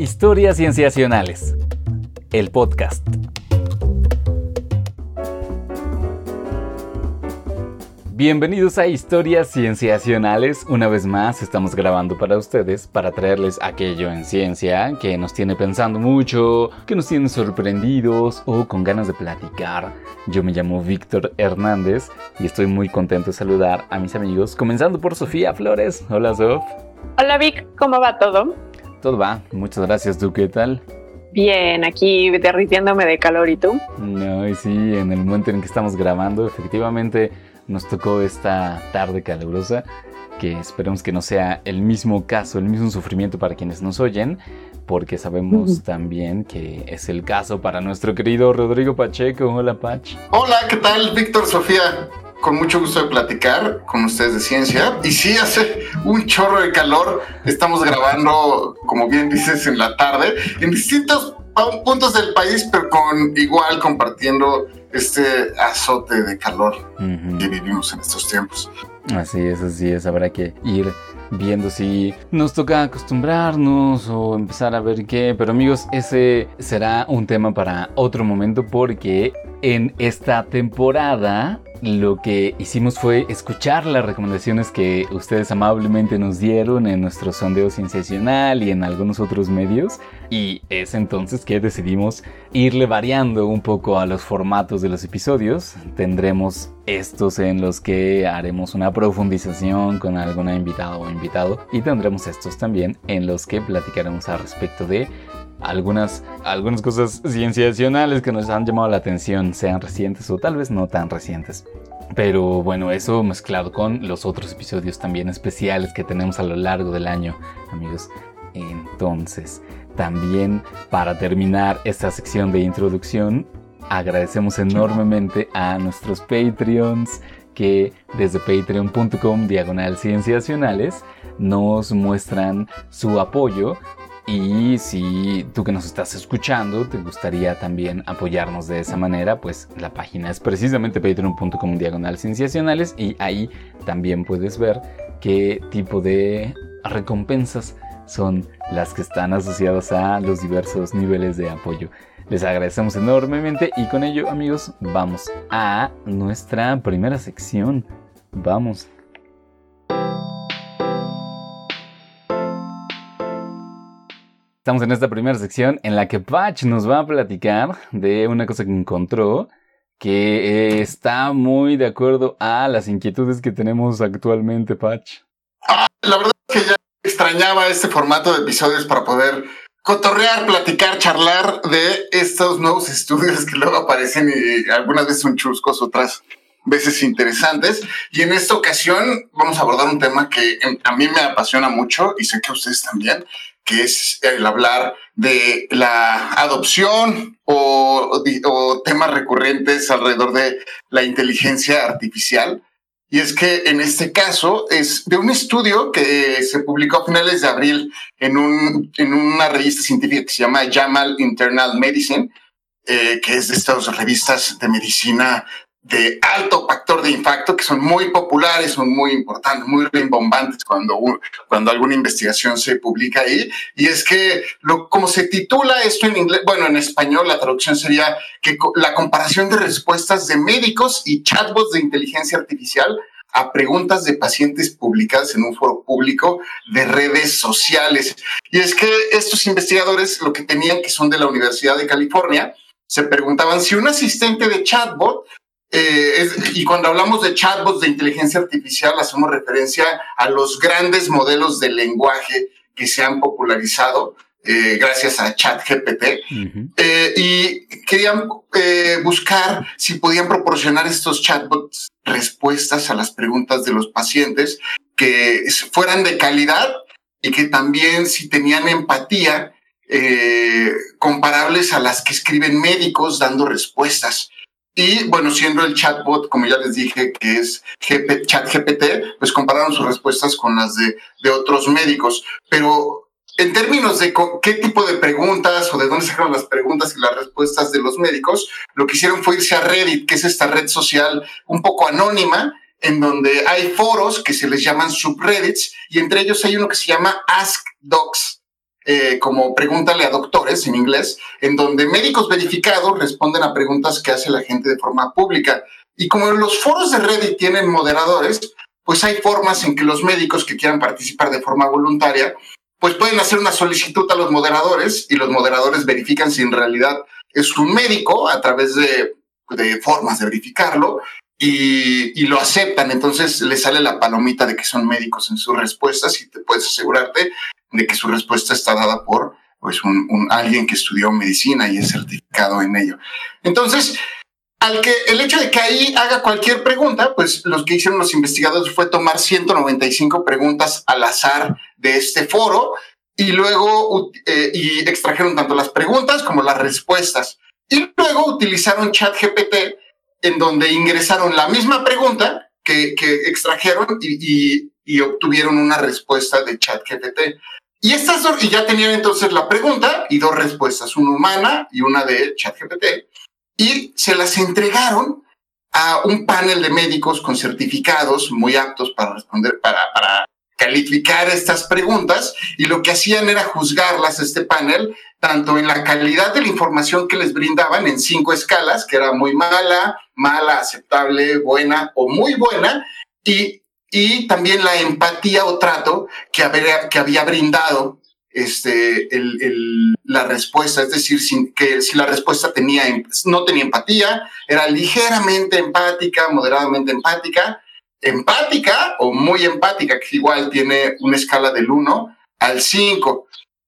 Historias Cienciacionales. El podcast. Bienvenidos a Historias Cienciacionales. Una vez más estamos grabando para ustedes para traerles aquello en ciencia que nos tiene pensando mucho, que nos tiene sorprendidos o con ganas de platicar. Yo me llamo Víctor Hernández y estoy muy contento de saludar a mis amigos, comenzando por Sofía Flores. Hola Sof. Hola Vic, ¿cómo va todo? Todo va, muchas gracias. ¿Tú qué tal? Bien, aquí derritiéndome de calor y tú. No, y sí, en el momento en que estamos grabando, efectivamente nos tocó esta tarde calurosa, que esperemos que no sea el mismo caso, el mismo sufrimiento para quienes nos oyen, porque sabemos también que es el caso para nuestro querido Rodrigo Pacheco. Hola, Pach. Hola, ¿qué tal, Víctor Sofía? Con mucho gusto de platicar con ustedes de ciencia. Y sí, hace un chorro de calor. Estamos grabando, como bien dices, en la tarde, en distintos puntos del país, pero con igual compartiendo este azote de calor que vivimos en estos tiempos. Así es, así es, habrá que ir viendo si nos toca acostumbrarnos o empezar a ver qué. Pero amigos, ese será un tema para otro momento porque en esta temporada lo que hicimos fue escuchar las recomendaciones que ustedes amablemente nos dieron en nuestro sondeo sensacional y en algunos otros medios. Y es entonces que decidimos irle variando un poco a los formatos de los episodios. Tendremos estos en los que haremos una profundización con alguna invitada o invitado. Y tendremos estos también en los que platicaremos al respecto de algunas, algunas cosas cienciacionales que nos han llamado la atención, sean recientes o tal vez no tan recientes. Pero bueno, eso mezclado con los otros episodios también especiales que tenemos a lo largo del año, amigos. Entonces, también para terminar esta sección de introducción, agradecemos enormemente a nuestros Patreons que desde patreon.com diagonal cienciacionales nos muestran su apoyo y si tú que nos estás escuchando te gustaría también apoyarnos de esa manera, pues la página es precisamente patreon.com diagonal cienciacionales y ahí también puedes ver qué tipo de recompensas son las que están asociadas a los diversos niveles de apoyo. Les agradecemos enormemente y con ello amigos vamos a nuestra primera sección. Vamos. Estamos en esta primera sección en la que Patch nos va a platicar de una cosa que encontró que está muy de acuerdo a las inquietudes que tenemos actualmente, Patch. Ah, la verdad es que ya extrañaba este formato de episodios para poder cotorrear, platicar, charlar de estos nuevos estudios que luego aparecen y algunas veces son chuscos, otras veces interesantes. Y en esta ocasión vamos a abordar un tema que a mí me apasiona mucho y sé que a ustedes también, que es el hablar de la adopción o, temas recurrentes alrededor de la inteligencia artificial. Y es que en este caso es de un estudio que se publicó a finales de abril en, un, en una revista científica que se llama JAMAL Internal Medicine, eh, que es de estas revistas de medicina de alto factor de impacto que son muy populares, son muy importantes, muy rimbombantes cuando, cuando alguna investigación se publica ahí. Y es que, lo, como se titula esto en inglés, bueno, en español la traducción sería que la comparación de respuestas de médicos y chatbots de inteligencia artificial a preguntas de pacientes publicadas en un foro público de redes sociales. Y es que estos investigadores, lo que tenían, que son de la Universidad de California, se preguntaban si un asistente de chatbot eh, y cuando hablamos de chatbots de inteligencia artificial, hacemos referencia a los grandes modelos de lenguaje que se han popularizado eh, gracias a ChatGPT. Eh, y querían buscar si podían proporcionar estos chatbots respuestas a las preguntas de los pacientes que fueran de calidad y que también si tenían empatía comparables a las que escriben médicos dando respuestas. Y bueno, siendo el chatbot, como ya les dije, que es ChatGPT, pues compararon sus respuestas con las de, de otros médicos. Pero en términos de qué tipo de preguntas o de dónde sacaron las preguntas y las respuestas de los médicos, lo que hicieron fue irse a Reddit, que es esta red social un poco anónima, en donde hay foros que se les llaman subreddits, y entre ellos hay uno que se llama Ask Docs, eh, como Pregúntale a doctores en inglés, en donde médicos verificados responden a preguntas que hace la gente de forma pública. Y como los foros de Reddit tienen moderadores, pues hay formas en que los médicos que quieran participar de forma voluntaria, pues pueden hacer una solicitud a los moderadores y los moderadores verifican si en realidad es un médico a través de, de formas de verificarlo y, y, lo aceptan. Entonces le sale la palomita de que son médicos en sus respuestas y te puedes asegurarte de que su respuesta está dada por pues, un, alguien que estudió medicina y es certificado en ello. Entonces, al que el hecho de que ahí haga cualquier pregunta, pues los que hicieron los investigadores fue tomar 195 preguntas al azar de este foro y luego eh, y extrajeron tanto las preguntas como las respuestas. Y luego utilizaron ChatGPT en donde ingresaron la misma pregunta que, que extrajeron y, obtuvieron una respuesta de ChatGPT. Y estas y ya tenían entonces la pregunta y dos respuestas, una humana y una de ChatGPT y se las entregaron a un panel de médicos con certificados muy aptos para responder, para, para calificar estas preguntas y lo que hacían era juzgarlas este panel tanto en la calidad de la información que les brindaban en cinco escalas, que era muy mala, mala, aceptable, buena o muy buena, y, y también la empatía o trato que había, brindado este, la respuesta, es decir, que si la respuesta tenía, no tenía empatía, era ligeramente empática, moderadamente empática, empática o muy empática, que igual tiene una escala del 1 al 5.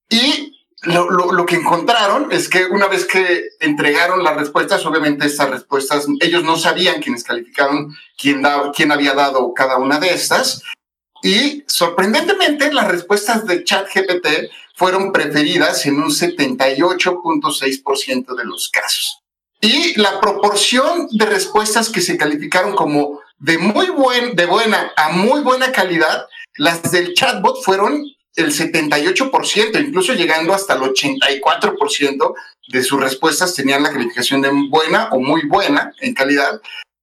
Y lo, lo, que encontraron es que una vez que entregaron las respuestas, obviamente estas respuestas, ellos no sabían quiénes calificaron, quién, quién había dado cada una de estas, y sorprendentemente, las respuestas de ChatGPT fueron preferidas en un 78.6% de los casos. Y la proporción de respuestas que se calificaron como de muy buen, de buena a muy buena calidad, las del chatbot fueron el 78%, incluso llegando hasta el 84% de sus respuestas tenían la calificación de buena o muy buena en calidad.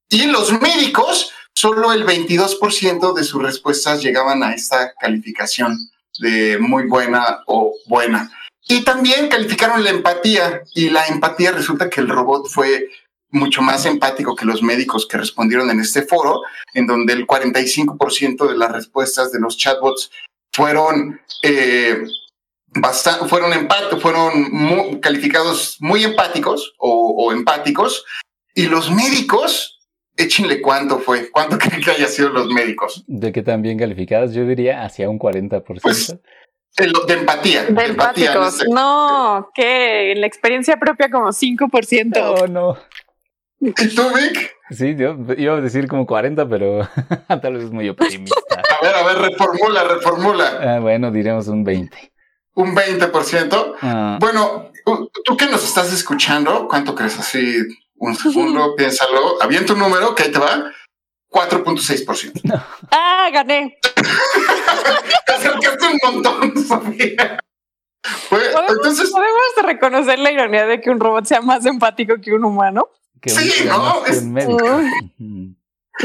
Y los médicos solo el 22% de sus respuestas llegaban a esta calificación de muy buena o buena. Y también calificaron la empatía y la empatía resulta que el robot fue mucho más empático que los médicos que respondieron en este foro, en donde el 45% de las respuestas de los chatbots fueron eh, bastante, fueron empáticos, fueron muy, calificados muy empáticos o, o empáticos, y los médicos échenle cuánto fue, cuánto creen que haya sido los médicos. ¿De qué tan bien calificadas? Yo diría hacia un 40%. Pues, de, de empatía. De, de empatía empáticos. Este, no, que en la experiencia propia como 5%. No, no. ¿Y tú, Vic? Sí, yo iba a decir como 40, pero tal vez es muy optimista. A ver, a ver, reformula, reformula. Ah, bueno, diremos un 20. ¿Un 20%? Ah. Bueno, tú que nos estás escuchando, ¿cuánto crees así? Un segundo, piénsalo. Avienta un número, que ahí te va. 4.6%. No. Ah, gané. te acercaste un montón, Sofía. Pues, ¿Podemos, entonces, ¿Podemos reconocer la ironía de que un robot sea más empático que un humano? Que sí, un, ¿no? Es, un médico.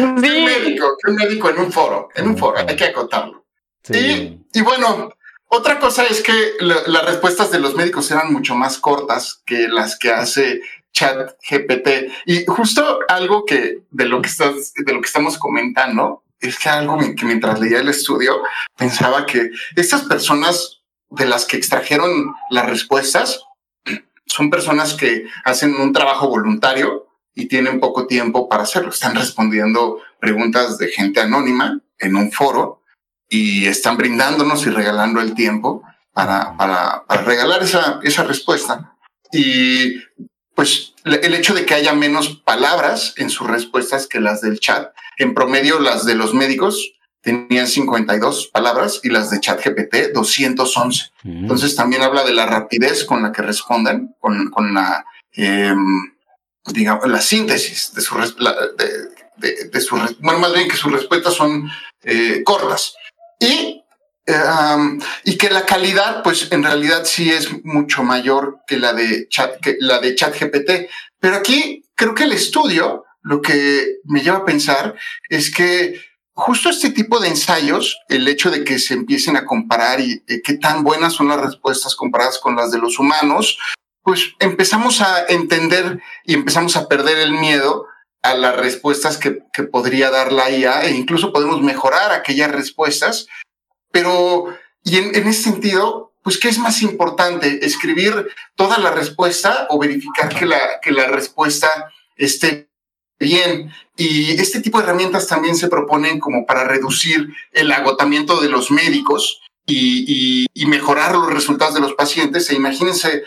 Un médico, que un médico en un foro, en un foro, hay que acotarlo. Sí. Y, y bueno, otra cosa es que la, las respuestas de los médicos eran mucho más cortas que las que hace chat GPT. Y justo algo que de lo que estás, de lo que estamos comentando, es que algo que mientras leía el estudio pensaba que estas personas de las que extrajeron las respuestas son personas que hacen un trabajo voluntario y tienen poco tiempo para hacerlo. Están respondiendo preguntas de gente anónima en un foro y están brindándonos y regalando el tiempo para, para, para regalar esa, esa respuesta. Y pues el hecho de que haya menos palabras en sus respuestas que las del chat. En promedio, las de los médicos tenían 52 palabras y las de chat GPT 211. Mm. Entonces también habla de la rapidez con la que respondan, con, con la, eh, digamos, la síntesis de su, de, de, de su, bueno, más bien que sus respuestas son eh, cortas. Y y que la calidad, pues en realidad sí es mucho mayor que la de chat, que la de chat GPT. Pero aquí creo que el estudio lo que me lleva a pensar es que justo este tipo de ensayos, el hecho de que se empiecen a comparar y eh, qué tan buenas son las respuestas comparadas con las de los humanos, pues empezamos a entender y empezamos a perder el miedo a las respuestas que, que podría dar la IA e incluso podemos mejorar aquellas respuestas. Pero, y en, en ese sentido, pues, ¿qué es más importante? ¿Escribir toda la respuesta o verificar que la, que la respuesta esté bien? Y este tipo de herramientas también se proponen como para reducir el agotamiento de los médicos y, y, y mejorar los resultados de los pacientes. E imagínense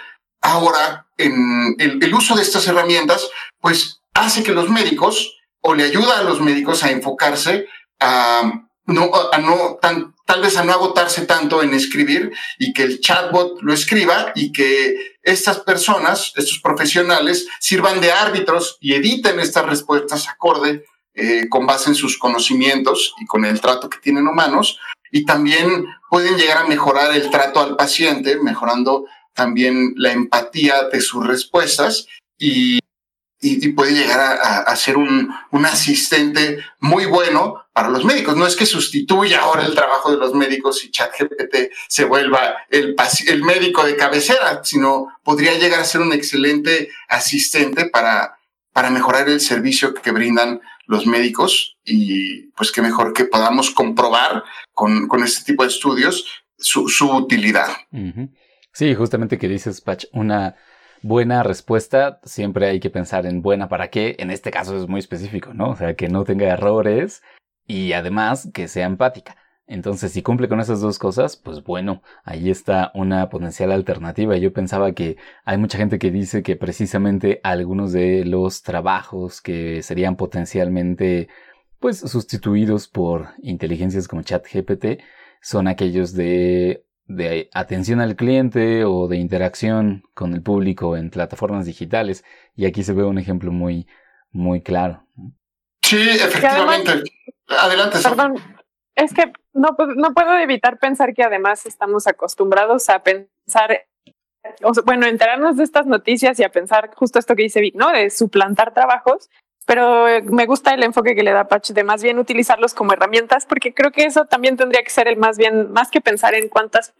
ahora en el, el uso de estas herramientas, pues hace que los médicos o le ayuda a los médicos a enfocarse a no, a no tan, tal vez a no agotarse tanto en escribir y que el chatbot lo escriba y que estas personas, estos profesionales, sirvan de árbitros y editen estas respuestas acorde eh, con base en sus conocimientos y con el trato que tienen humanos. Y también pueden llegar a mejorar el trato al paciente, mejorando también la empatía de sus respuestas y, y, puede llegar a, a, ser un, un asistente muy bueno para los médicos. No es que sustituya ahora el trabajo de los médicos y ChatGPT se vuelva el, el médico de cabecera, sino podría llegar a ser un excelente asistente para, para mejorar el servicio que brindan los médicos y pues qué mejor que podamos comprobar con, con este tipo de estudios su, su utilidad. Sí, justamente que dices, Patch, una buena respuesta, siempre hay que pensar en buena para qué. En este caso es muy específico, ¿no? O sea, que no tenga errores y además que sea empática. Entonces, si cumple con esas dos cosas, pues bueno, ahí está una potencial alternativa. Yo pensaba que hay mucha gente que dice que precisamente algunos de los trabajos que serían potencialmente pues sustituidos por inteligencias como ChatGPT son aquellos de de atención al cliente o de interacción con el público en plataformas digitales. Y aquí se ve un ejemplo muy, muy claro. Sí, efectivamente. Además, Adelante. Perdón, es que no, no puedo evitar pensar que además estamos acostumbrados a pensar, o sea, bueno, enterarnos de estas noticias y a pensar justo esto que dice Vic, ¿no? De suplantar trabajos pero me gusta el enfoque que le da Patch de más bien utilizarlos como herramientas, porque creo que eso también tendría que ser el más bien, más que pensar en cuántos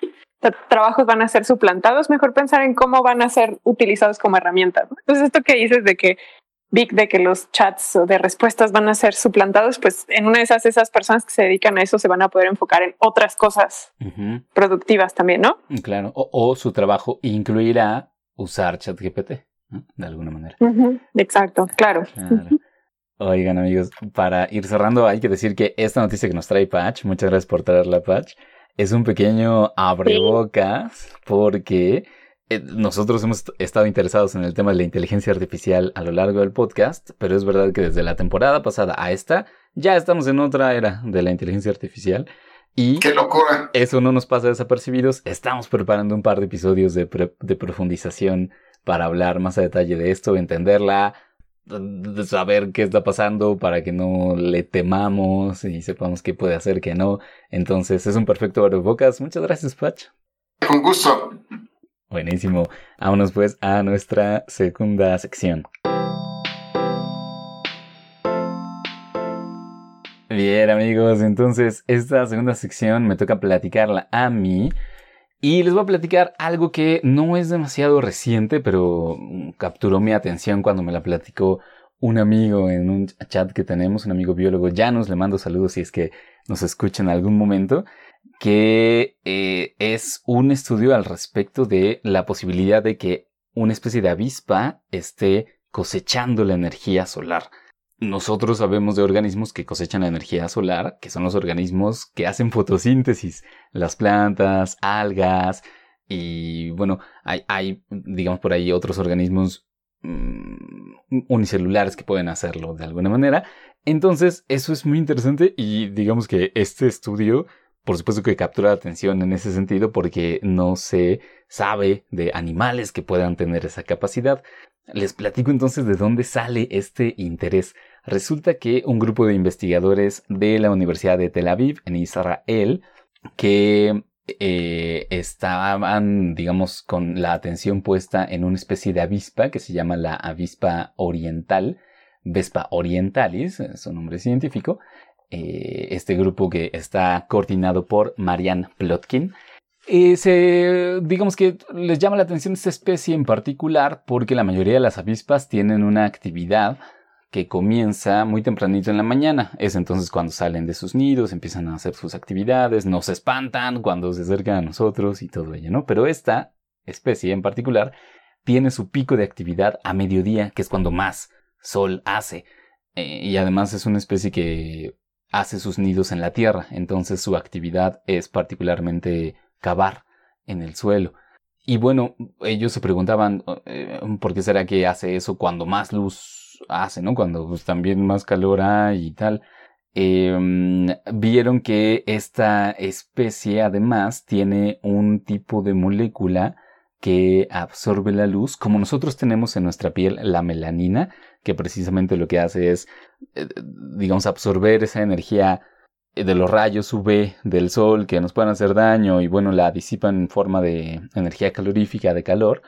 trabajos van a ser suplantados, mejor pensar en cómo van a ser utilizados como herramientas. Entonces, esto que dices de que de que los chats de respuestas van a ser suplantados, pues en una de esas, esas personas que se dedican a eso se van a poder enfocar en otras cosas uh -huh. productivas también, ¿no? Claro, o, o su trabajo incluirá usar ChatGPT. ¿No? de alguna manera. Uh -huh. Exacto, claro. claro. Oigan amigos, para ir cerrando hay que decir que esta noticia que nos trae Patch, muchas gracias por traerla Patch, es un pequeño abrebocas sí. porque eh, nosotros hemos estado interesados en el tema de la inteligencia artificial a lo largo del podcast, pero es verdad que desde la temporada pasada a esta ya estamos en otra era de la inteligencia artificial. Y ¡Qué locura! Eso no nos pasa desapercibidos. Estamos preparando un par de episodios de, de profundización para hablar más a detalle de esto, entenderla, de saber qué está pasando para que no le temamos y sepamos qué puede hacer, qué no. Entonces es un perfecto abrebocas. Muchas gracias, Patch. Con gusto. Buenísimo. Vámonos pues a nuestra segunda sección. Bien amigos, entonces esta segunda sección me toca platicarla a mí y les voy a platicar algo que no es demasiado reciente, pero capturó mi atención cuando me la platicó un amigo en un chat que tenemos, un amigo biólogo. Ya nos le mando saludos si es que nos escucha en algún momento, que eh, es un estudio al respecto de la posibilidad de que una especie de avispa esté cosechando la energía solar. Nosotros sabemos de organismos que cosechan la energía solar, que son los organismos que hacen fotosíntesis, las plantas, algas, y bueno, hay, digamos por ahí otros organismos mmm, unicelulares que pueden hacerlo de alguna manera. Entonces, eso es muy interesante y digamos que este estudio, por supuesto que captura la atención en ese sentido porque no se sabe de animales que puedan tener esa capacidad. Les platico entonces de dónde sale este interés. Resulta que un grupo de investigadores de la Universidad de Tel Aviv, en Israel, que eh, estaban, digamos, con la atención puesta en una especie de avispa que se llama la avispa oriental, Vespa orientalis, su nombre científico, eh, este grupo que está coordinado por Marianne Plotkin. Se, digamos que les llama la atención esta especie en particular porque la mayoría de las avispas tienen una actividad que comienza muy tempranito en la mañana. Es entonces cuando salen de sus nidos, empiezan a hacer sus actividades, no se espantan cuando se acercan a nosotros y todo ello, ¿no? Pero esta especie en particular tiene su pico de actividad a mediodía, que es cuando más sol hace. Eh, y además es una especie que hace sus nidos en la tierra, entonces su actividad es particularmente cavar en el suelo. Y bueno, ellos se preguntaban eh, por qué será que hace eso cuando más luz hace, ¿no? Cuando pues, también más calor hay y tal. Em, vieron que esta especie además tiene un tipo de molécula que absorbe la luz, como nosotros tenemos en nuestra piel la melanina, que precisamente lo que hace es, eh, digamos, absorber esa energía eh, de los rayos UV del sol que nos pueden hacer daño y bueno, la disipan en forma de energía calorífica de calor,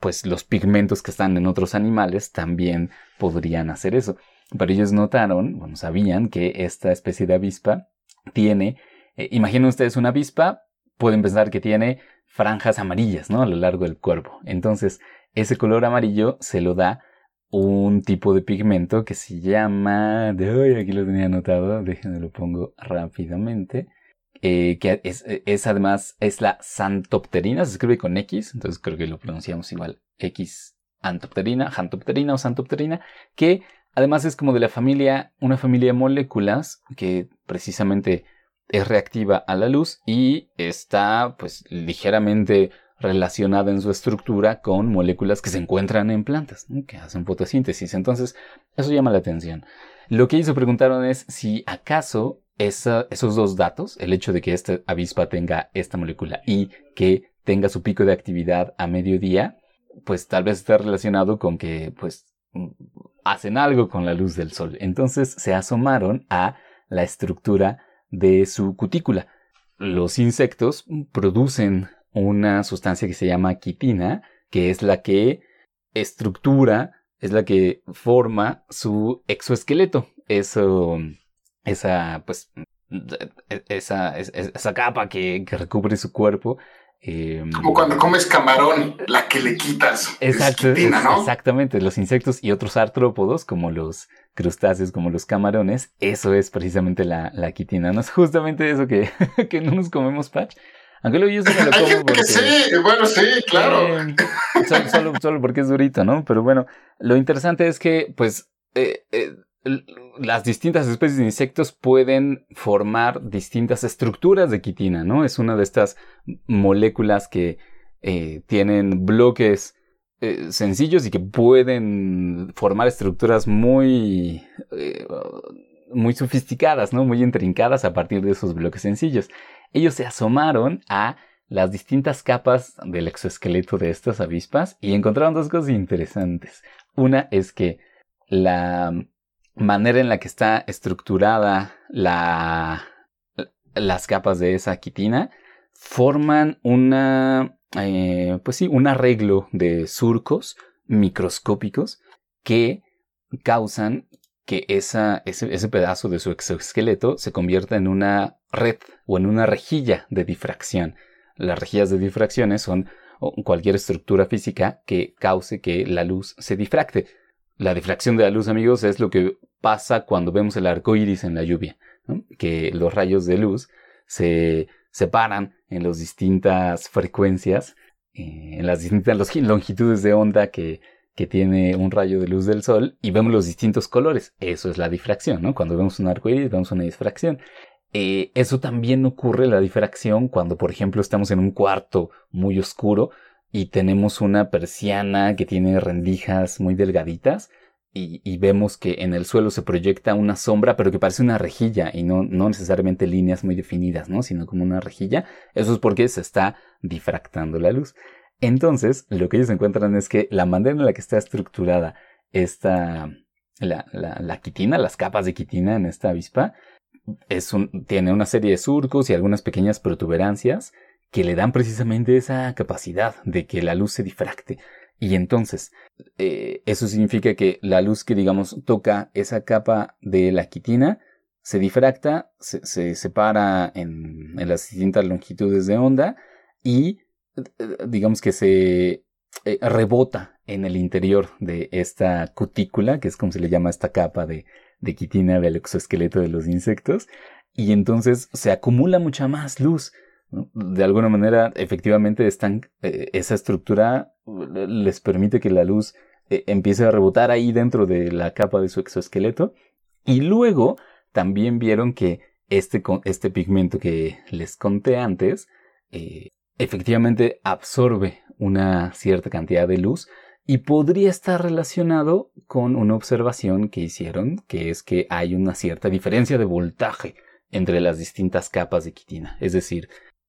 pues los pigmentos que están en otros animales también podrían hacer eso. Pero ellos notaron, bueno, sabían que esta especie de avispa tiene, eh, imaginen ustedes una avispa, pueden pensar que tiene franjas amarillas, ¿no? A lo largo del cuerpo. Entonces, ese color amarillo se lo da un tipo de pigmento que se llama, de hoy aquí lo tenía anotado, déjenme lo pongo rápidamente, eh, que es, además, es la santopterina, se escribe con X, entonces creo que lo pronunciamos igual, X antopterina, jantopterina o santopterina, que además es como de la familia, una familia de moléculas que precisamente es reactiva a la luz y está pues ligeramente relacionada en su estructura con moléculas que se encuentran en plantas, que hacen fotosíntesis. Entonces, eso llama la atención. Lo que ellos se preguntaron es si acaso esos dos datos, el hecho de que esta avispa tenga esta molécula y que tenga su pico de actividad a mediodía, pues tal vez está relacionado con que pues hacen algo con la luz del sol. Entonces se asomaron a la estructura de su cutícula. Los insectos producen una sustancia que se llama quitina, que es la que estructura, es la que forma su exoesqueleto. Eso, esa, pues, esa, esa capa que, recubre su cuerpo. Em, Como cuando comes camarón, la que le quitas. Exacto, exactamente. Los insectos y otros artrópodos, como los crustáceos, como los camarones, eso es precisamente la, la quitina. No es justamente eso que, que no nos comemos, Patch. Aunque lo yo sí me lo como porque, sí, bueno, sí, claro. Eh, solo, solo, porque es durito, ¿no? Pero bueno, lo interesante es que, pues, eh, eh, las distintas especies de insectos pueden formar distintas estructuras de quitina, ¿no? Es una de estas moléculas que tienen bloques sencillos y que pueden formar estructuras muy, muy sofisticadas, ¿no? Muy intrincadas a partir de esos bloques sencillos ellos se asomaron a las distintas capas del exoesqueleto de estas avispas y encontraron dos cosas interesantes. Una es que la manera en la que está estructurada la, las capas de esa quitina forman una, eh, pues sí, un arreglo de surcos microscópicos que causan que esa, ese, ese, pedazo de su exoesqueleto se convierta en una red o en una rejilla de difracción. Las rejillas de difracciones son cualquier estructura física que cause que la luz se difracte. La difracción de la luz, amigos, es lo que pasa cuando vemos el arco iris en la lluvia, que los rayos de luz se separan en las distintas frecuencias, eh, en las distintas longitudes de onda que que tiene un rayo de luz del sol y vemos los distintos colores. Eso es la difracción, ¿no? Cuando vemos un arco iris, vemos una difracción. Eh, eso también ocurre la difracción cuando, por ejemplo, estamos en un cuarto muy oscuro y tenemos una persiana que tiene rendijas muy delgaditas y, vemos que en el suelo se proyecta una sombra, pero que parece una rejilla y no, no necesariamente líneas muy definidas, ¿no? Sino como una rejilla. Eso es porque se está difractando la luz. Entonces, lo que ellos encuentran es que la manera en la que está estructurada esta, la, la, quitina, las capas de quitina en esta avispa, tiene una serie de surcos y algunas pequeñas protuberancias que le dan precisamente esa capacidad de que la luz se difracte. Y entonces, eh, eso significa que la luz que, digamos, toca esa capa de la quitina se difracta, se, separa en, las distintas longitudes de onda y eh, digamos que se eh, rebota en el interior de esta cutícula, que es como se le llama esta capa de, de quitina del exoesqueleto de los insectos, y entonces se acumula mucha más luz. De alguna manera, efectivamente, están, eh, esa estructura les permite que la luz eh, empiece a rebotar ahí dentro de la capa de su exoesqueleto. Y luego también vieron que este, este pigmento que les conté antes, eh, efectivamente absorbe una cierta cantidad de luz y podría estar relacionado con una observación que hicieron, que es que hay una cierta diferencia de voltaje entre las distintas capas de quitina. Es decir,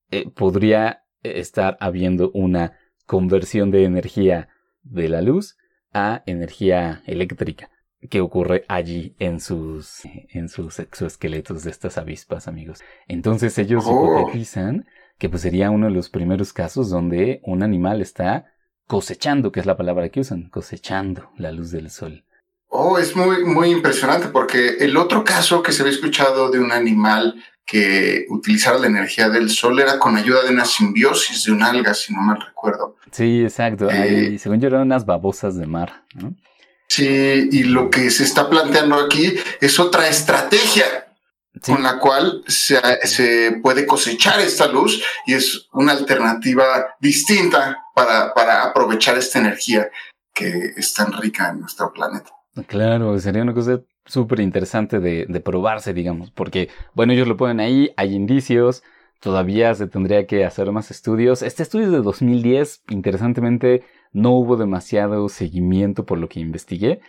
eh, podría estar habiendo una conversión de energía de la luz a energía eléctrica que ocurre allí en sus, en sus exoesqueletos de estas avispas, amigos. Entonces ellos oh. hipotetizan que pues sería uno de los primeros casos donde un animal está cosechando, que es la palabra que usan, cosechando la luz del sol. Oh, es muy, muy impresionante porque el otro caso que se había escuchado de un animal que utilizara la energía del sol era con ayuda de una simbiosis de un alga, si no mal recuerdo. Sí, exacto. Eh, según yo eran unas babosas de mar. Sí, y lo que se está planteando aquí es otra estrategia con la cual se, se, puede cosechar esta luz y es una alternativa distinta para, para aprovechar esta energía que es tan rica en nuestro planeta. Claro, sería una cosa súper interesante de, de, probarse, digamos, porque, bueno, ellos lo ponen ahí, hay indicios, todavía se tendría que hacer más estudios. Este estudio es de 2010, interesantemente, no hubo demasiado seguimiento por lo que investigué,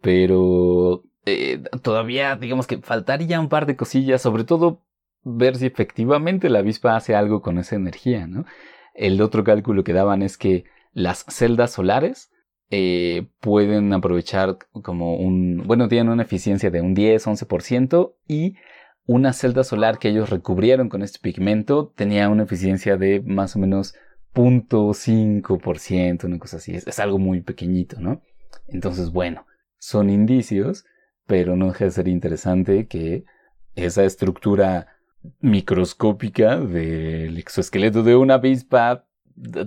pero eh, todavía, digamos que faltaría un par de cosillas, sobre todo ver si efectivamente la avispa hace algo con esa energía, ¿no? El otro cálculo que daban es que las celdas solares eh, pueden aprovechar como un, bueno, tienen una eficiencia de un 10, 11% y una celda solar que ellos recubrieron con este pigmento tenía una eficiencia de más o menos 0.5%, una cosa así. Es, es, algo muy pequeñito, ¿no? Entonces, bueno, son indicios, pero no deja de ser interesante que esa estructura microscópica del exoesqueleto de una avispa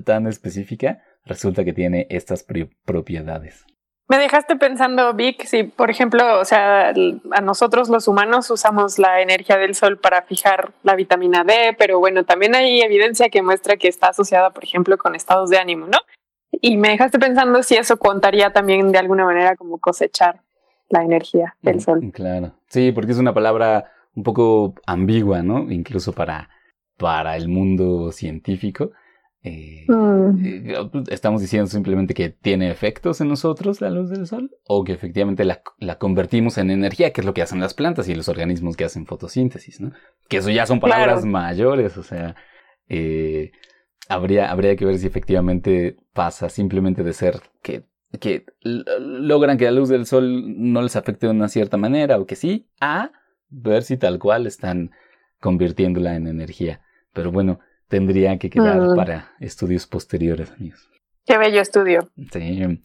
tan específica resulta que tiene estas propiedades. Me dejaste pensando, Vic, si por ejemplo, o sea, a nosotros los humanos usamos la energía del sol para fijar la vitamina D, pero bueno, también hay evidencia que muestra que está asociada, por ejemplo, con estados de ánimo, ¿no? Y me dejaste pensando si eso contaría también de alguna manera como cosechar la energía del mm, sol. Claro, sí, porque es una palabra un poco ambigua, ¿no? Incluso para, para el mundo científico. Eh, mm. eh, estamos diciendo simplemente que tiene efectos en nosotros la luz del sol o que efectivamente la, la, convertimos en energía, que es lo que hacen las plantas y los organismos que hacen fotosíntesis, ¿no? Que eso ya son palabras mayores, o sea, eh, habría, habría que ver si efectivamente pasa simplemente de ser que, que logran que la luz del sol no les afecte de una cierta manera o que sí, a ver si tal cual están convirtiéndola en energía. Pero bueno, tendría que quedar mm. para estudios posteriores, amigos. Qué bello estudio. Sí,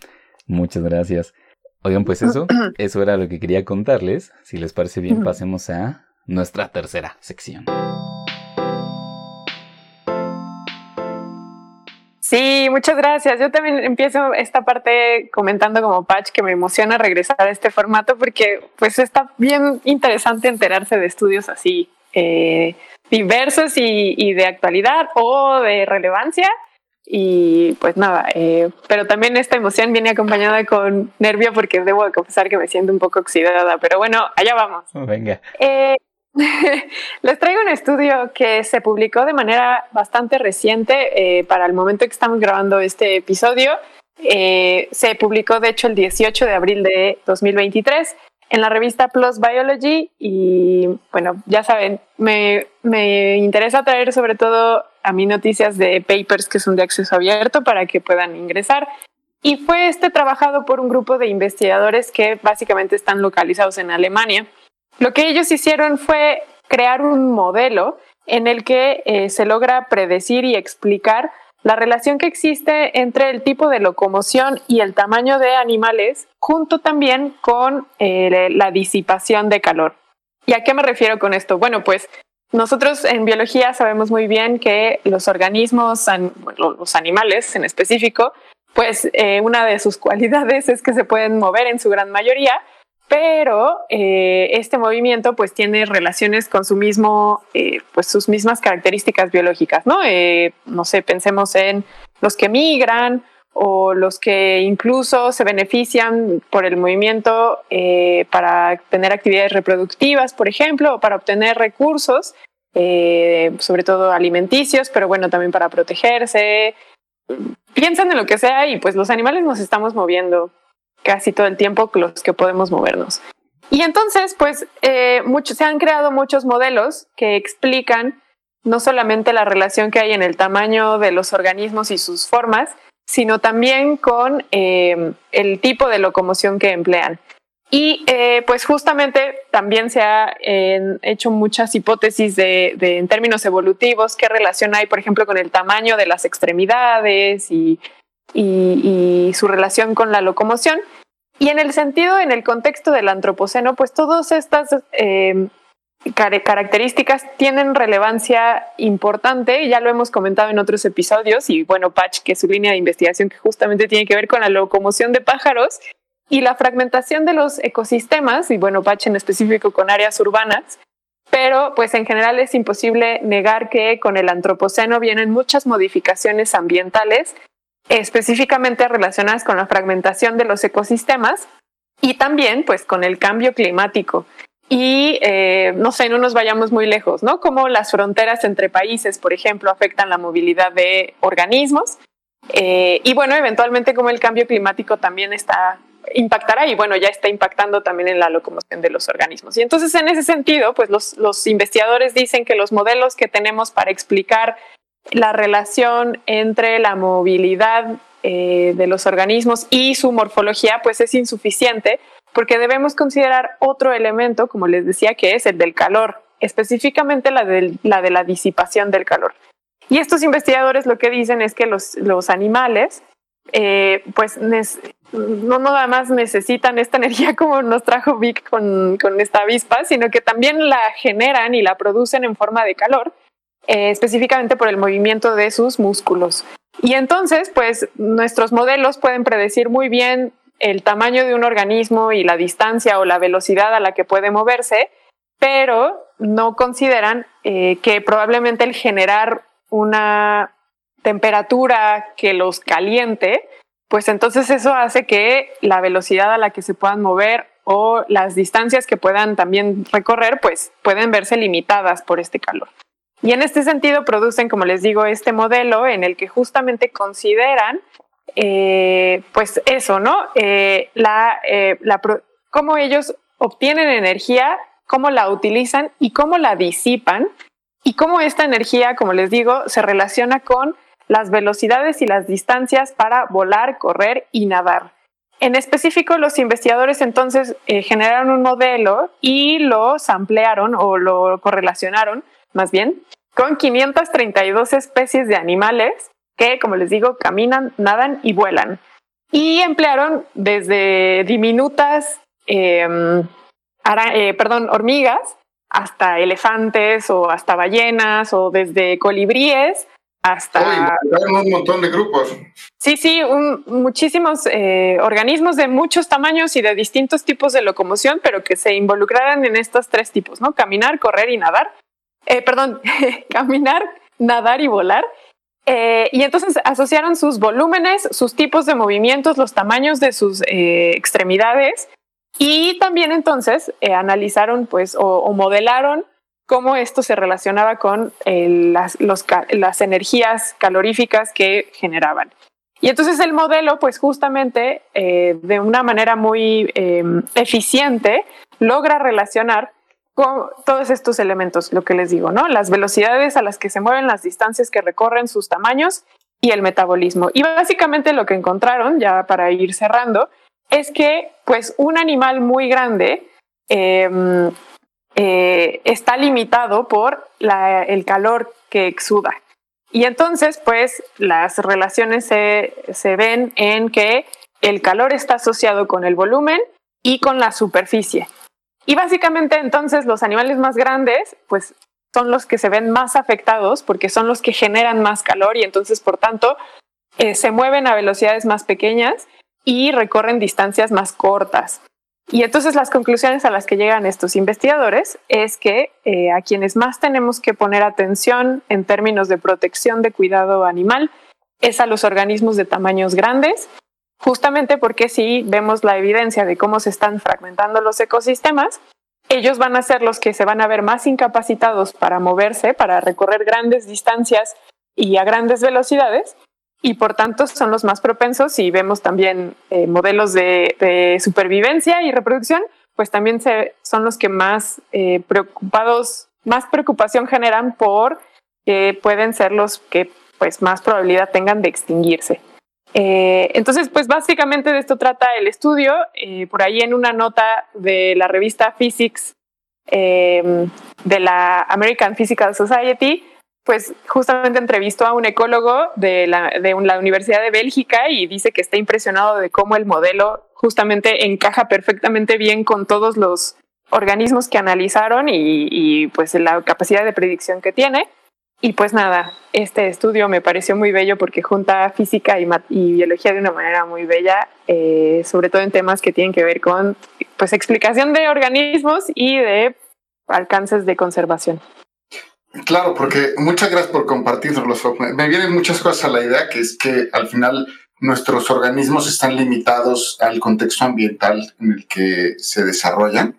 muchas gracias. Oigan, pues eso, eso era lo que quería contarles. Si les parece bien, pasemos a nuestra tercera sección. Sí, muchas gracias. Yo también empiezo esta parte comentando como Patch que me emociona regresar a este formato porque pues está bien interesante enterarse de estudios así eh, diversos y, de actualidad o de relevancia. Y pues nada, eh, pero también esta emoción viene acompañada con nervio porque debo de confesar que me siento un poco oxidada, pero bueno, allá vamos. Venga. Eh, les traigo un estudio que se publicó de manera bastante reciente eh, para el momento que estamos grabando este episodio. se publicó de hecho el 18 de abril de 2023 en la revista Plus Biology y bueno, ya saben, me, me, interesa traer sobre todo a mí noticias de papers que son de acceso abierto para que puedan ingresar. Y fue este trabajado por un grupo de investigadores que básicamente están localizados en Alemania. Lo que ellos hicieron fue crear un modelo en el que eh, se logra predecir y explicar la relación que existe entre el tipo de locomoción y el tamaño de animales, junto también con eh, la disipación de calor. ¿Y a qué me refiero con esto? Bueno, pues nosotros en biología sabemos muy bien que los organismos, los animales en específico, pues eh, una de sus cualidades es que se pueden mover en su gran mayoría, pero eh, este movimiento pues tiene relaciones con su mismo, eh, pues sus mismas características biológicas, ¿no? no sé, pensemos en los que migran o los que incluso se benefician por el movimiento para tener actividades reproductivas, por ejemplo, o para obtener recursos, sobre todo alimenticios, pero bueno, también para protegerse, piensan en lo que sea y pues los animales nos estamos moviendo casi todo el tiempo los que podemos movernos. Y entonces, pues, eh, se han creado muchos modelos que explican no solamente la relación que hay en el tamaño de los organismos y sus formas, sino también con eh, el tipo de locomoción que emplean. Y eh, pues justamente también se han hecho muchas hipótesis de, en términos evolutivos, qué relación hay, por ejemplo, con el tamaño de las extremidades y, su relación con la locomoción. Y en el sentido, en el contexto del antropoceno, pues todas estas em, características tienen relevancia importante, ya lo hemos comentado en otros episodios, y bueno, Patch, que es su línea de investigación que justamente tiene que ver con la locomoción de pájaros, y la fragmentación de los ecosistemas, y bueno, Pache en específico con áreas urbanas, pero pues en general es imposible negar que con el antropoceno vienen muchas modificaciones ambientales, específicamente relacionadas con la fragmentación de los ecosistemas y también pues con el cambio climático. Y eh, no sé, no nos vayamos muy lejos, ¿no? Como las fronteras entre países, por ejemplo, afectan la movilidad de organismos. Eh, y bueno, eventualmente como el cambio climático también está impactará y bueno, ya está impactando también en la locomoción de los organismos. Y entonces en ese sentido, pues los, investigadores dicen que los modelos que tenemos para explicar la relación entre la movilidad eh, de los organismos y su morfología, pues es insuficiente porque debemos considerar otro elemento, como les decía, que es el del calor, específicamente la, de la disipación del calor. Y estos investigadores lo que dicen es que los, animales eh, pues no nada más necesitan esta energía como nos trajo Vic con, esta avispa, sino que también la generan y la producen en forma de calor, eh, específicamente por el movimiento de sus músculos. Y entonces, pues nuestros modelos pueden predecir muy bien el tamaño de un organismo y la distancia o la velocidad a la que puede moverse, pero no consideran eh, que probablemente el generar una temperatura que los caliente, pues entonces eso hace que la velocidad a la que se puedan mover o las distancias que puedan también recorrer, pues pueden verse limitadas por este calor. Y en este sentido producen, como les digo, este modelo en el que justamente consideran, eh, pues eso, ¿no? Eh, la, eh, la, cómo ellos obtienen energía, cómo la utilizan y cómo la disipan y cómo esta energía, como les digo, se relaciona con las velocidades y las distancias para volar, correr y nadar. En específico, los investigadores entonces eh, generaron un modelo y lo ampliaron o lo correlacionaron, más bien, con 532 especies de animales que, como les digo, caminan, nadan y vuelan. Y emplearon desde diminutas, em, eh, perdón, hormigas, hasta elefantes o hasta ballenas o desde colibríes hasta... un montón de grupos. Sí, sí, muchísimos eh, organismos de muchos tamaños y de distintos tipos de locomoción, pero que se involucraran en estos tres tipos, ¿no? Caminar, correr y nadar. Eh, perdón, caminar, nadar y volar. Eh, y entonces asociaron sus volúmenes, sus tipos de movimientos, los tamaños de sus extremidades y también entonces analizaron pues o modelaron cómo esto se relacionaba con eh, las, las, energías caloríficas que generaban. Y entonces el modelo, pues justamente eh, de una manera muy eficiente, logra relacionar con todos estos elementos, lo que les digo, ¿no? Las velocidades a las que se mueven, las distancias que recorren, sus tamaños y el metabolismo. Y básicamente lo que encontraron, ya para ir cerrando, es que pues un animal muy grande em, eh, está limitado por el calor que exuda. Y entonces, pues, las relaciones se, se ven en que el calor está asociado con el volumen y con la superficie. Y básicamente entonces los animales más grandes, pues son los que se ven más afectados porque son los que generan más calor y entonces, por tanto, eh, se mueven a velocidades más pequeñas y recorren distancias más cortas. Y entonces las conclusiones a las que llegan estos investigadores es que eh, a quienes más tenemos que poner atención en términos de protección de cuidado animal es a los organismos de tamaños grandes, justamente porque si vemos la evidencia de cómo se están fragmentando los ecosistemas, ellos van a ser los que se van a ver más incapacitados para moverse, para recorrer grandes distancias y a grandes velocidades, y por tanto son los más propensos y vemos también eh, modelos de, supervivencia y reproducción, pues también son los que más eh, preocupados, más preocupación generan por que pueden ser los que pues más probabilidad tengan de extinguirse. Eh, entonces, pues básicamente de esto trata el estudio. por ahí en una nota de la revista Physics de la American Physical Society, pues justamente entrevistó a un ecólogo de la, de la Universidad de Bélgica y dice que está impresionado de cómo el modelo justamente encaja perfectamente bien con todos los organismos que analizaron y, y pues la capacidad de predicción que tiene. Y pues nada, este estudio me pareció muy bello porque junta física y, biología de una manera muy bella, eh, sobre todo en temas que tienen que ver con pues explicación de organismos y de alcances de conservación. Claro, porque muchas gracias por compartirlo. Me vienen muchas cosas a la idea, que es que al final nuestros organismos están limitados al contexto ambiental en el que se desarrollan.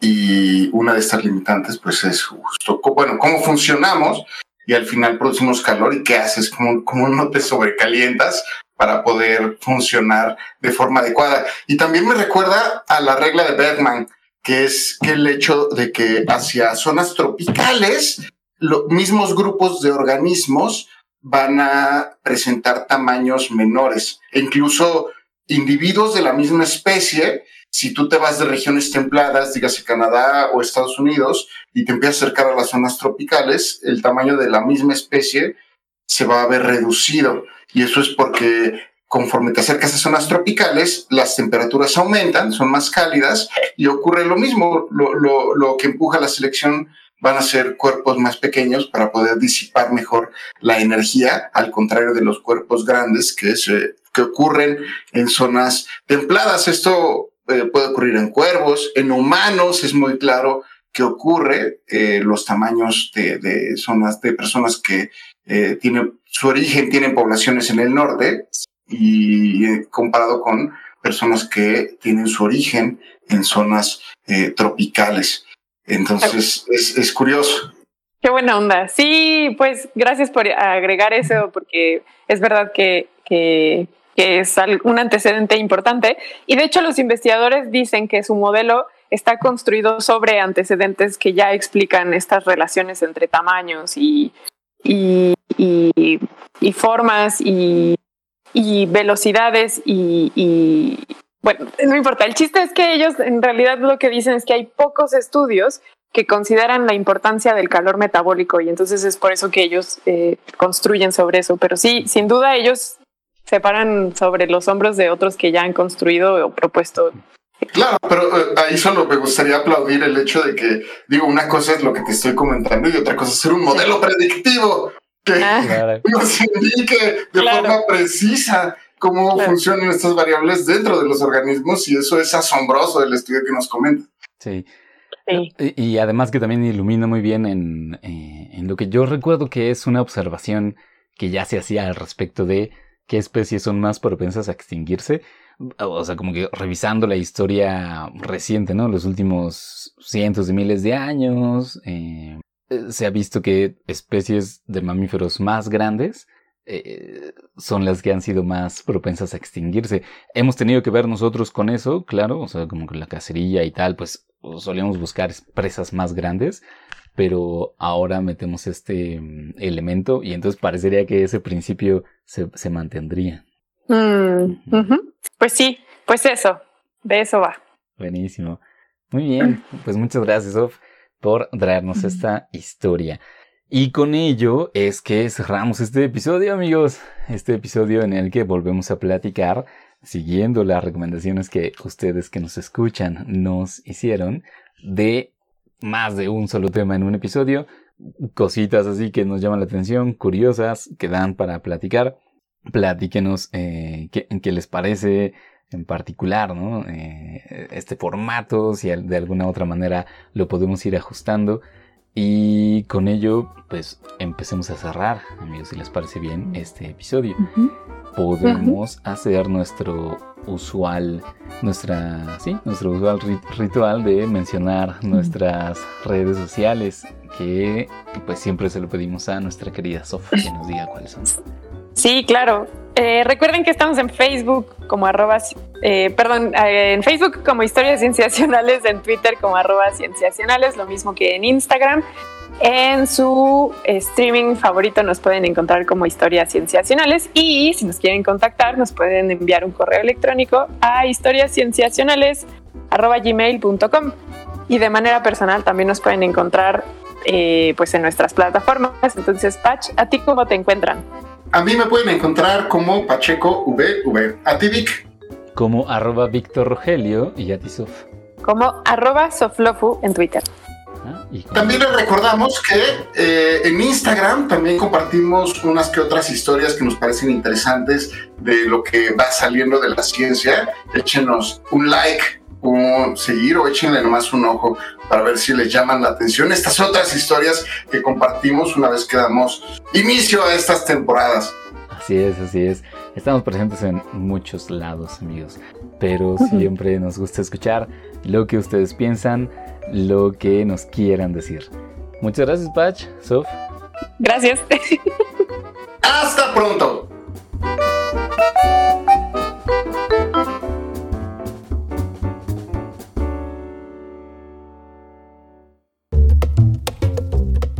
Y una de estas limitantes, pues es justo, bueno, cómo funcionamos y al final producimos calor y qué haces, cómo, cómo no te sobrecalientas para poder funcionar de forma adecuada. Y también me recuerda a la regla de Bergman, que es que el hecho de que hacia zonas tropicales los mismos grupos de organismos van a presentar tamaños menores e incluso individuos de la misma especie. Si tú te vas de regiones templadas, dígase Canadá o Estados Unidos, y te empiezas a acercar a las zonas tropicales, el tamaño de la misma especie se va a ver reducido. Y eso es porque conforme te acercas a zonas tropicales, las temperaturas aumentan, son más cálidas y ocurre lo mismo, lo, lo, lo que empuja la selección van a ser cuerpos más pequeños para poder disipar mejor la energía, al contrario de los cuerpos grandes que, se, que ocurren en zonas templadas. Esto eh, puede ocurrir en cuervos, en humanos es muy claro que ocurre eh, los tamaños de, de, zonas de personas que eh, tienen su origen, tienen poblaciones en el norte y comparado con personas que tienen su origen en zonas eh, tropicales. Entonces, es, es curioso. Qué buena onda. Sí, pues gracias por agregar eso, porque es verdad que, que, que, es un antecedente importante. Y de hecho, los investigadores dicen que su modelo está construido sobre antecedentes que ya explican estas relaciones entre tamaños y, y, y, formas y, velocidades y, y, bueno, no importa. El chiste es que ellos en realidad lo que dicen es que hay pocos estudios que consideran la importancia del calor metabólico y entonces es por eso que ellos eh, construyen sobre eso. Pero sí, sin duda ellos se paran sobre los hombros de otros que ya han construido o propuesto. Claro, pero eh, ahí solo me gustaría aplaudir el hecho de que, digo, una cosa es lo que te estoy comentando y otra cosa es ser un modelo predictivo que ah. nos indique de forma precisa cómo funcionan estas variables dentro de los organismos y eso es asombroso del estudio que nos comenta. Sí. Y, además que también ilumina muy bien en, eh, en lo que yo recuerdo que es una observación que ya se hacía al respecto de qué especies son más propensas a extinguirse. O sea, como que revisando la historia reciente, ¿no? Los últimos cientos de miles de años, eh, se ha visto que especies de mamíferos más grandes eh, son las que han sido más propensas a extinguirse. Hemos tenido que ver nosotros con eso, claro, o sea, como que la cacería y tal, pues solíamos buscar presas más grandes, pero ahora metemos este mm, elemento y entonces parecería que ese principio se, se mantendría. Mm, Pues sí, pues eso, de eso va. Buenísimo. Muy bien, pues muchas gracias, Of, por traernos esta historia. Y con ello es que cerramos este episodio, amigos. Este episodio en el que volvemos a platicar siguiendo las recomendaciones que ustedes que nos escuchan nos hicieron de más de un solo tema en un episodio, cositas así que nos llaman la atención, curiosas, que dan para platicar. Platíquenos eh, qué, les parece en particular, ¿no? Eh, este formato, si de alguna otra manera lo podemos ir ajustando. Y con ello, pues empecemos a cerrar, amigos, si les parece bien este episodio. Podemos hacer nuestro usual, nuestra, sí, nuestro usual ritual de mencionar nuestras redes sociales, que pues siempre se lo pedimos a nuestra querida Sofía que nos diga cuáles son. Sí, claro. Eh, recuerden que estamos en Facebook como arroba, eh, perdón, eh, en Facebook como Historias Cienciacionales, en Twitter como arroba Cienciacionales, lo mismo que en Instagram. En su streaming favorito nos pueden encontrar como Historias Cienciacionales y si nos quieren contactar nos pueden enviar un correo electrónico a historiascienciacionales.gmail.com y de manera personal también nos pueden encontrar pues en nuestras plataformas. Entonces, Patch, ¿a ti cómo te encuentran? A mí me pueden encontrar como Pacheco VV. A ti, Vic. Como arroba Víctor Rogelio y a ti, Sof. Como arroba Soflofu en Twitter. Ah, también les recordamos que eh, en Instagram también compartimos unas que otras historias que nos parecen interesantes de lo que va saliendo de la ciencia. Échenos un like, un seguir o échenle nomás un ojo para ver si les llaman la atención estas otras historias que compartimos una vez que damos inicio a estas temporadas. Así es, así es. Estamos presentes en muchos lados, amigos, pero siempre nos gusta escuchar lo que ustedes piensan, lo que nos quieran decir. Muchas gracias, Patch, Sof. Gracias. Hasta pronto.